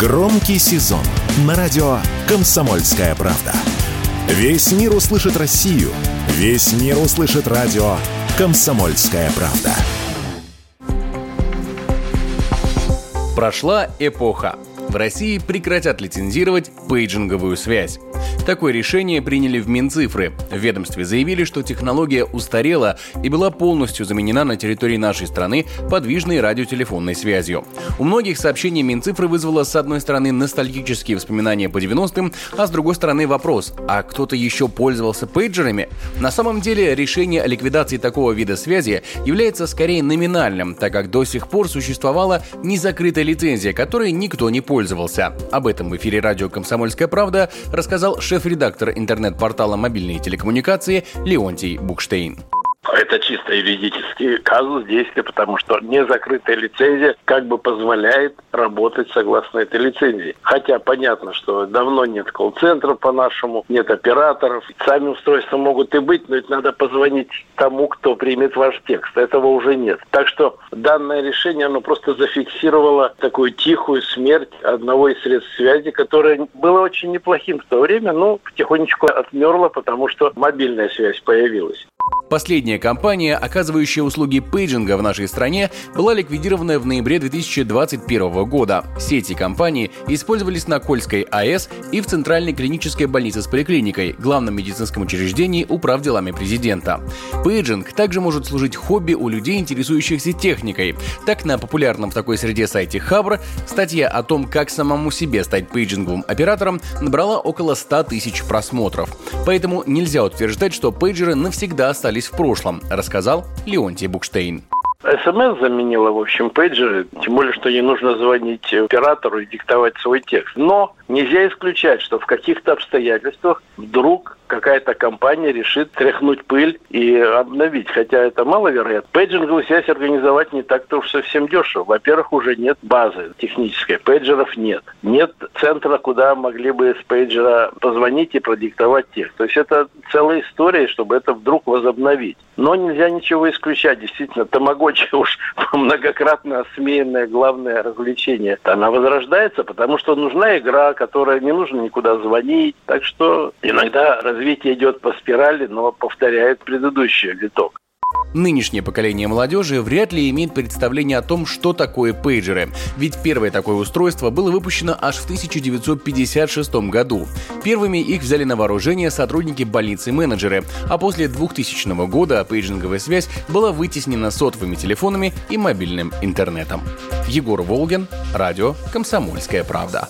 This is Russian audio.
Громкий сезон на радио «Комсомольская правда». Весь мир услышит Россию. Весь мир услышит радио «Комсомольская правда». Прошла эпоха. В России прекратят лицензировать пейджинговую связь. Такое решение приняли в Минцифры. В ведомстве заявили, что технология устарела и была полностью заменена на территории нашей страны подвижной радиотелефонной связью. У многих сообщение Минцифры вызвало с одной стороны ностальгические воспоминания по 90-м, а с другой стороны вопрос, а кто-то еще пользовался пейджерами? На самом деле решение о ликвидации такого вида связи является скорее номинальным, так как до сих пор существовала незакрытая лицензия, которой никто не пользовался. Об этом в эфире радио «Комсомольская правда» рассказал шеф-редактор интернет-портала «Мобильные телекоммуникации» Леонтий Букштейн. Это чисто юридический казус действия, потому что незакрытая лицензия как бы позволяет работать согласно этой лицензии. Хотя понятно, что давно нет колл-центров по-нашему, нет операторов. Сами устройства могут и быть, но ведь надо позвонить тому, кто примет ваш текст. Этого уже нет. Так что данное решение, оно просто зафиксировало такую тихую смерть одного из средств связи, которое было очень неплохим в то время, но потихонечку отмерло, потому что мобильная связь появилась. Последняя компания, оказывающая услуги пейджинга в нашей стране, была ликвидирована в ноябре 2021 года. Сети компании использовались на Кольской АЭС и в Центральной клинической больнице с поликлиникой, главном медицинском учреждении управделами президента. Пейджинг также может служить хобби у людей, интересующихся техникой. Так, на популярном в такой среде сайте Хабр статья о том, как самому себе стать пейджинговым оператором, набрала около 100 тысяч просмотров. Поэтому нельзя утверждать, что пейджеры навсегда остались остались в прошлом, рассказал Леонтий Букштейн. СМС заменила, в общем, пейджеры, тем более, что не нужно звонить оператору и диктовать свой текст. Но нельзя исключать, что в каких-то обстоятельствах вдруг какая-то компания решит тряхнуть пыль и обновить. Хотя это маловероятно. Пейджинговую связь организовать не так-то уж совсем дешево. Во-первых, уже нет базы технической. Пейджеров нет. Нет центра, куда могли бы с пейджера позвонить и продиктовать текст. То есть это целая история, чтобы это вдруг возобновить. Но нельзя ничего исключать. Действительно, тамагочи уж многократно осмеянное главное развлечение. Она возрождается, потому что нужна игра, которая не нужно никуда звонить. Так что иногда разве развитие идет по спирали, но повторяет предыдущий виток. Нынешнее поколение молодежи вряд ли имеет представление о том, что такое пейджеры, ведь первое такое устройство было выпущено аж в 1956 году. Первыми их взяли на вооружение сотрудники больницы-менеджеры, а после 2000 года пейджинговая связь была вытеснена сотовыми телефонами и мобильным интернетом. Егор Волгин, радио «Комсомольская правда».